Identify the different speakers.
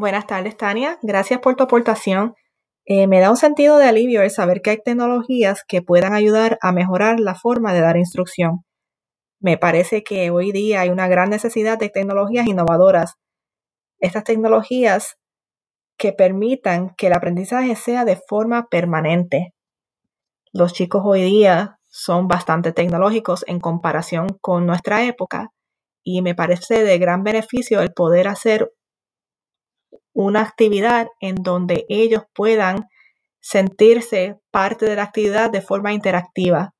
Speaker 1: Buenas tardes, Tania. Gracias por tu aportación. Eh, me da un sentido de alivio el saber que hay tecnologías que puedan ayudar a mejorar la forma de dar instrucción. Me parece que hoy día hay una gran necesidad de tecnologías innovadoras. Estas tecnologías que permitan que el aprendizaje sea de forma permanente. Los chicos hoy día son bastante tecnológicos en comparación con nuestra época y me parece de gran beneficio el poder hacer una actividad en donde ellos puedan sentirse parte de la actividad de forma interactiva.